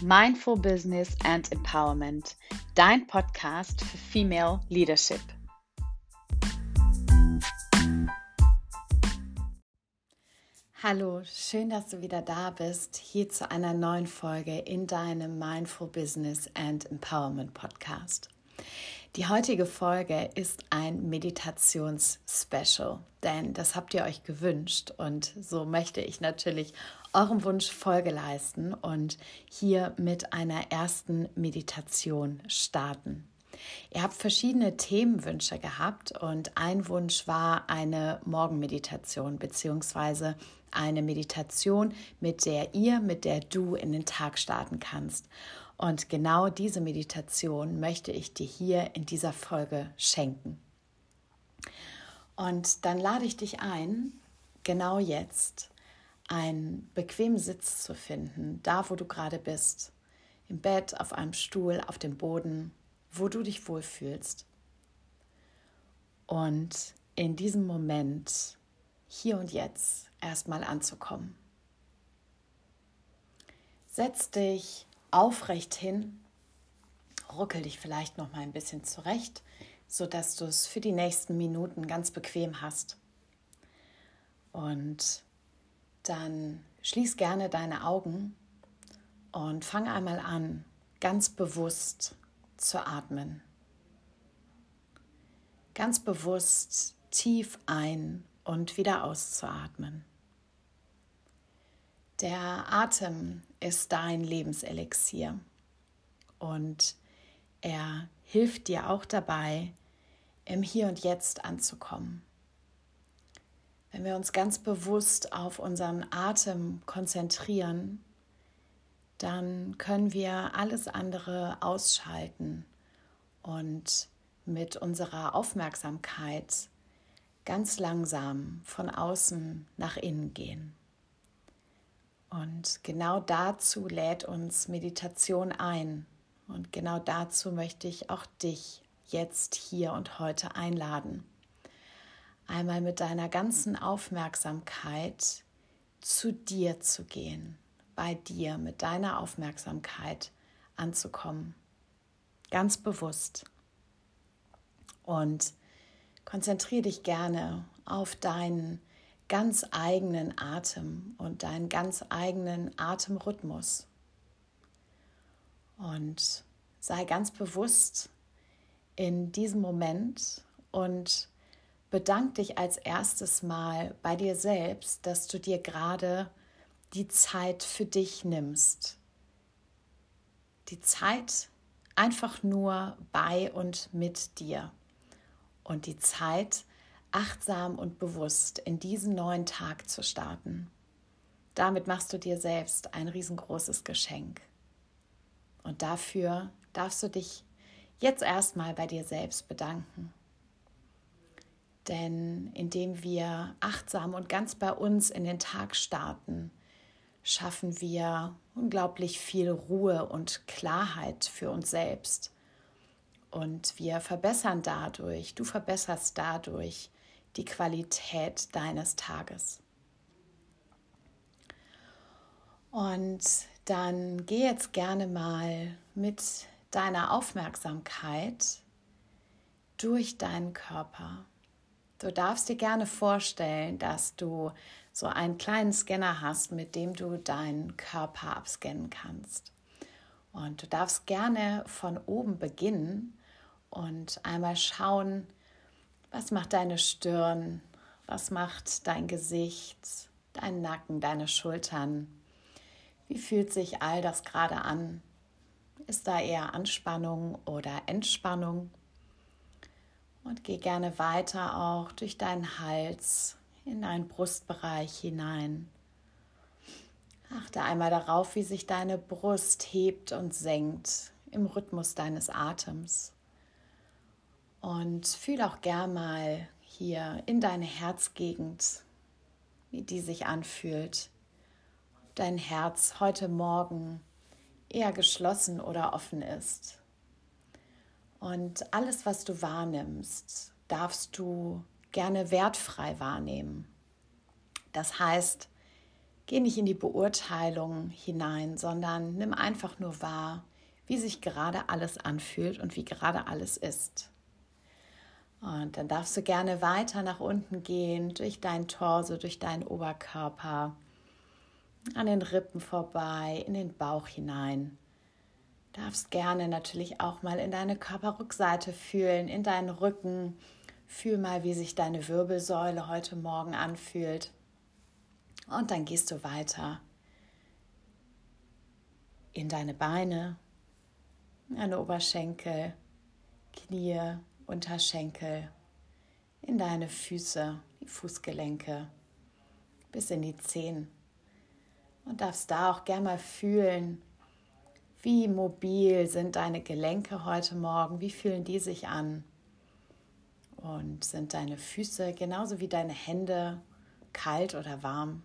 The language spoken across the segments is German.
Mindful Business and Empowerment, dein Podcast für Female Leadership. Hallo, schön, dass du wieder da bist, hier zu einer neuen Folge in deinem Mindful Business and Empowerment Podcast. Die heutige Folge ist ein Meditations-Special, denn das habt ihr euch gewünscht und so möchte ich natürlich eurem Wunsch Folge leisten und hier mit einer ersten Meditation starten. Ihr habt verschiedene Themenwünsche gehabt und ein Wunsch war eine Morgenmeditation beziehungsweise eine Meditation, mit der ihr, mit der du in den Tag starten kannst. Und genau diese Meditation möchte ich dir hier in dieser Folge schenken. Und dann lade ich dich ein, genau jetzt einen bequemen Sitz zu finden, da wo du gerade bist, im Bett, auf einem Stuhl, auf dem Boden, wo du dich wohlfühlst. Und in diesem Moment, hier und jetzt, erstmal anzukommen. Setz dich aufrecht hin, ruckel dich vielleicht noch mal ein bisschen zurecht, sodass du es für die nächsten Minuten ganz bequem hast. Und dann schließ gerne deine Augen und fang einmal an, ganz bewusst zu atmen. Ganz bewusst tief ein und wieder auszuatmen. Der Atem ist dein Lebenselixier und er hilft dir auch dabei, im Hier und Jetzt anzukommen. Wenn wir uns ganz bewusst auf unseren Atem konzentrieren, dann können wir alles andere ausschalten und mit unserer Aufmerksamkeit ganz langsam von außen nach innen gehen. Und genau dazu lädt uns Meditation ein. Und genau dazu möchte ich auch dich jetzt hier und heute einladen. Einmal mit deiner ganzen Aufmerksamkeit zu dir zu gehen, bei dir mit deiner Aufmerksamkeit anzukommen. Ganz bewusst. Und konzentriere dich gerne auf deinen ganz eigenen Atem und deinen ganz eigenen Atemrhythmus. Und sei ganz bewusst in diesem Moment und bedank dich als erstes Mal bei dir selbst, dass du dir gerade die Zeit für dich nimmst. Die Zeit einfach nur bei und mit dir. Und die Zeit, achtsam und bewusst in diesen neuen Tag zu starten. Damit machst du dir selbst ein riesengroßes Geschenk. Und dafür darfst du dich jetzt erstmal bei dir selbst bedanken. Denn indem wir achtsam und ganz bei uns in den Tag starten, schaffen wir unglaublich viel Ruhe und Klarheit für uns selbst. Und wir verbessern dadurch, du verbesserst dadurch die Qualität deines Tages. Und dann geh jetzt gerne mal mit deiner Aufmerksamkeit durch deinen Körper. Du darfst dir gerne vorstellen, dass du so einen kleinen Scanner hast, mit dem du deinen Körper abscannen kannst. Und du darfst gerne von oben beginnen und einmal schauen, was macht deine Stirn? Was macht dein Gesicht, dein Nacken, deine Schultern? Wie fühlt sich all das gerade an? Ist da eher Anspannung oder Entspannung? Und geh gerne weiter auch durch deinen Hals in deinen Brustbereich hinein. Achte einmal darauf, wie sich deine Brust hebt und senkt im Rhythmus deines Atems. Und fühl auch gern mal hier in deine Herzgegend, wie die sich anfühlt. Ob dein Herz heute Morgen eher geschlossen oder offen ist. Und alles, was du wahrnimmst, darfst du gerne wertfrei wahrnehmen. Das heißt, Geh nicht in die Beurteilung hinein, sondern nimm einfach nur wahr, wie sich gerade alles anfühlt und wie gerade alles ist. Und dann darfst du gerne weiter nach unten gehen, durch dein Torso, durch deinen Oberkörper, an den Rippen vorbei, in den Bauch hinein. Darfst gerne natürlich auch mal in deine Körperrückseite fühlen, in deinen Rücken. Fühl mal, wie sich deine Wirbelsäule heute Morgen anfühlt. Und dann gehst du weiter in deine Beine, deine Oberschenkel, Knie, Unterschenkel, in deine Füße, die Fußgelenke, bis in die Zehen. Und darfst da auch gerne mal fühlen, wie mobil sind deine Gelenke heute Morgen, wie fühlen die sich an? Und sind deine Füße genauso wie deine Hände kalt oder warm?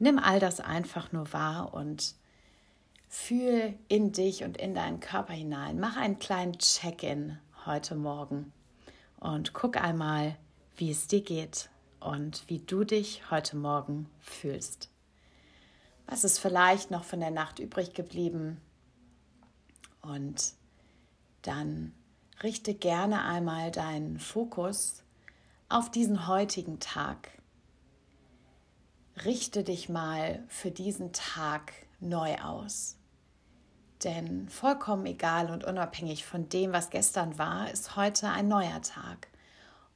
Nimm all das einfach nur wahr und fühl in dich und in deinen Körper hinein. Mach einen kleinen Check-in heute Morgen und guck einmal, wie es dir geht und wie du dich heute Morgen fühlst. Was ist vielleicht noch von der Nacht übrig geblieben? Und dann richte gerne einmal deinen Fokus auf diesen heutigen Tag richte dich mal für diesen Tag neu aus. Denn vollkommen egal und unabhängig von dem, was gestern war, ist heute ein neuer Tag.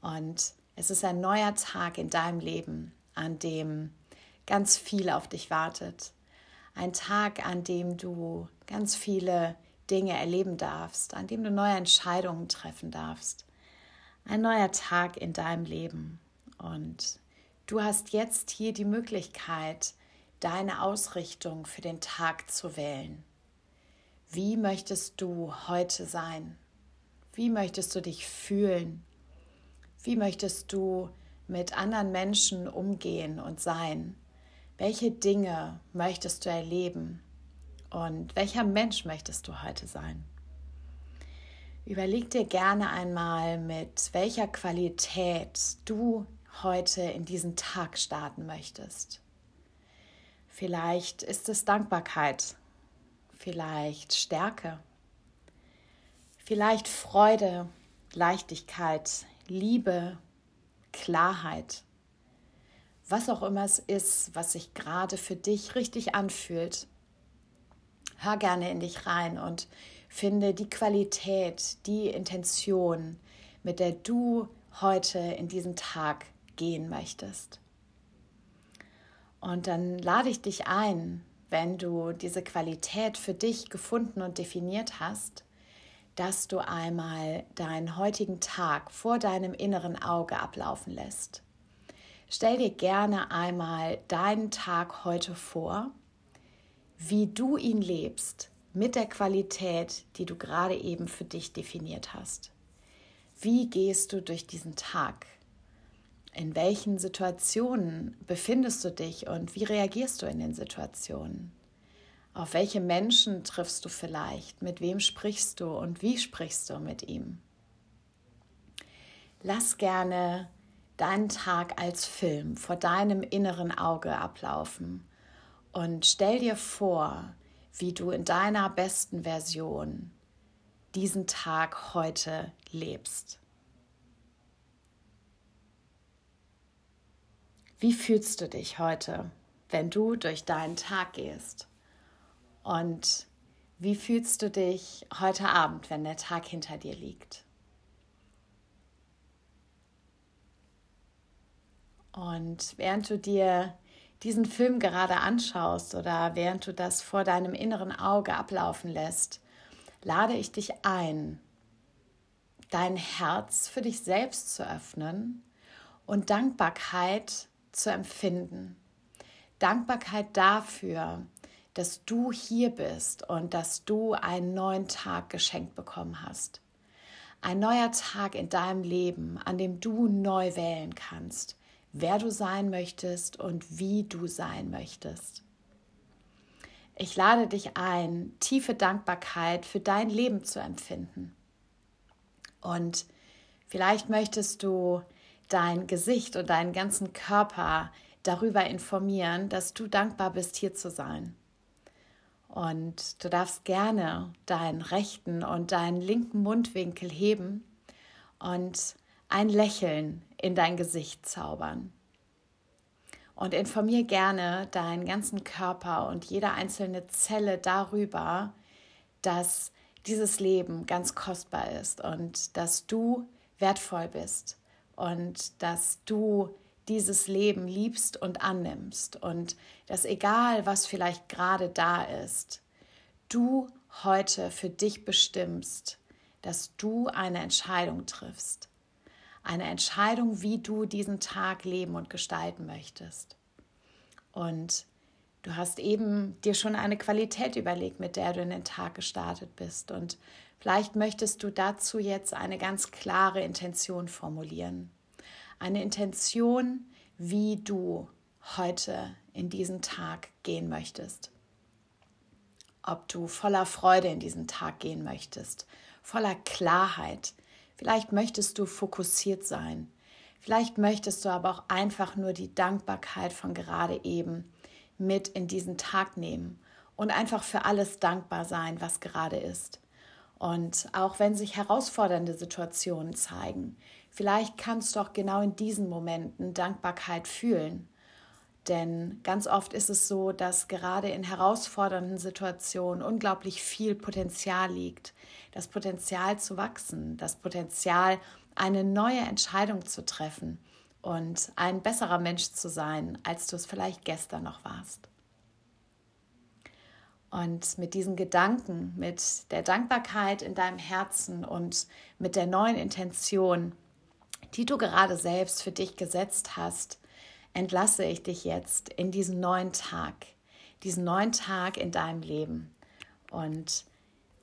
Und es ist ein neuer Tag in deinem Leben, an dem ganz viel auf dich wartet. Ein Tag, an dem du ganz viele Dinge erleben darfst, an dem du neue Entscheidungen treffen darfst. Ein neuer Tag in deinem Leben. Und Du hast jetzt hier die Möglichkeit, deine Ausrichtung für den Tag zu wählen. Wie möchtest du heute sein? Wie möchtest du dich fühlen? Wie möchtest du mit anderen Menschen umgehen und sein? Welche Dinge möchtest du erleben? Und welcher Mensch möchtest du heute sein? Überleg dir gerne einmal, mit welcher Qualität du heute in diesen Tag starten möchtest. Vielleicht ist es Dankbarkeit, vielleicht Stärke, vielleicht Freude, Leichtigkeit, Liebe, Klarheit. Was auch immer es ist, was sich gerade für dich richtig anfühlt, hör gerne in dich rein und finde die Qualität, die Intention, mit der du heute in diesen Tag gehen möchtest. Und dann lade ich dich ein, wenn du diese Qualität für dich gefunden und definiert hast, dass du einmal deinen heutigen Tag vor deinem inneren Auge ablaufen lässt. Stell dir gerne einmal deinen Tag heute vor, wie du ihn lebst, mit der Qualität, die du gerade eben für dich definiert hast. Wie gehst du durch diesen Tag? In welchen Situationen befindest du dich und wie reagierst du in den Situationen? Auf welche Menschen triffst du vielleicht? Mit wem sprichst du und wie sprichst du mit ihm? Lass gerne deinen Tag als Film vor deinem inneren Auge ablaufen und stell dir vor, wie du in deiner besten Version diesen Tag heute lebst. Wie fühlst du dich heute, wenn du durch deinen Tag gehst? Und wie fühlst du dich heute Abend, wenn der Tag hinter dir liegt? Und während du dir diesen Film gerade anschaust oder während du das vor deinem inneren Auge ablaufen lässt, lade ich dich ein, dein Herz für dich selbst zu öffnen und Dankbarkeit zu empfinden. Dankbarkeit dafür, dass du hier bist und dass du einen neuen Tag geschenkt bekommen hast. Ein neuer Tag in deinem Leben, an dem du neu wählen kannst, wer du sein möchtest und wie du sein möchtest. Ich lade dich ein, tiefe Dankbarkeit für dein Leben zu empfinden. Und vielleicht möchtest du dein Gesicht und deinen ganzen Körper darüber informieren, dass du dankbar bist, hier zu sein. Und du darfst gerne deinen rechten und deinen linken Mundwinkel heben und ein Lächeln in dein Gesicht zaubern. Und informier gerne deinen ganzen Körper und jede einzelne Zelle darüber, dass dieses Leben ganz kostbar ist und dass du wertvoll bist und dass du dieses Leben liebst und annimmst und dass egal, was vielleicht gerade da ist, du heute für dich bestimmst, dass du eine Entscheidung triffst. Eine Entscheidung, wie du diesen Tag leben und gestalten möchtest. Und du hast eben dir schon eine Qualität überlegt, mit der du in den Tag gestartet bist. Und vielleicht möchtest du dazu jetzt eine ganz klare Intention formulieren eine Intention, wie du heute in diesen Tag gehen möchtest. Ob du voller Freude in diesen Tag gehen möchtest, voller Klarheit. Vielleicht möchtest du fokussiert sein. Vielleicht möchtest du aber auch einfach nur die Dankbarkeit von gerade eben mit in diesen Tag nehmen und einfach für alles dankbar sein, was gerade ist. Und auch wenn sich herausfordernde Situationen zeigen, Vielleicht kannst du auch genau in diesen Momenten Dankbarkeit fühlen. Denn ganz oft ist es so, dass gerade in herausfordernden Situationen unglaublich viel Potenzial liegt. Das Potenzial zu wachsen, das Potenzial, eine neue Entscheidung zu treffen und ein besserer Mensch zu sein, als du es vielleicht gestern noch warst. Und mit diesen Gedanken, mit der Dankbarkeit in deinem Herzen und mit der neuen Intention, die du gerade selbst für dich gesetzt hast, entlasse ich dich jetzt in diesen neuen Tag, diesen neuen Tag in deinem Leben. Und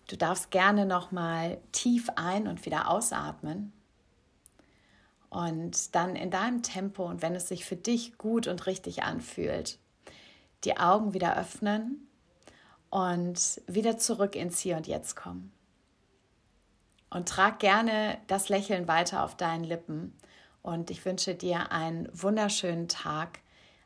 du darfst gerne noch mal tief ein und wieder ausatmen. Und dann in deinem Tempo und wenn es sich für dich gut und richtig anfühlt, die Augen wieder öffnen und wieder zurück ins Hier und Jetzt kommen. Und trag gerne das Lächeln weiter auf deinen Lippen. Und ich wünsche dir einen wunderschönen Tag,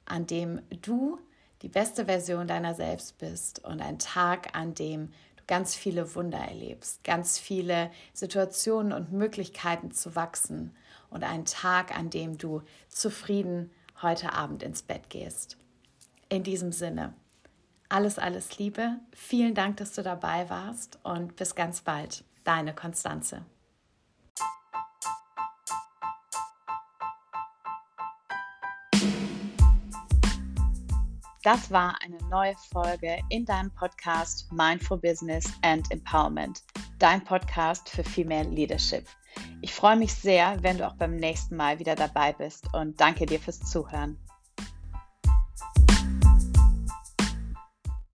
an dem du die beste Version deiner selbst bist und ein Tag, an dem du ganz viele Wunder erlebst, ganz viele Situationen und Möglichkeiten zu wachsen und ein Tag, an dem du zufrieden heute Abend ins Bett gehst. In diesem Sinne, alles, alles Liebe. Vielen Dank, dass du dabei warst und bis ganz bald. Deine Konstanze. Das war eine neue Folge in deinem Podcast Mindful Business and Empowerment, dein Podcast für Female Leadership. Ich freue mich sehr, wenn du auch beim nächsten Mal wieder dabei bist und danke dir fürs Zuhören.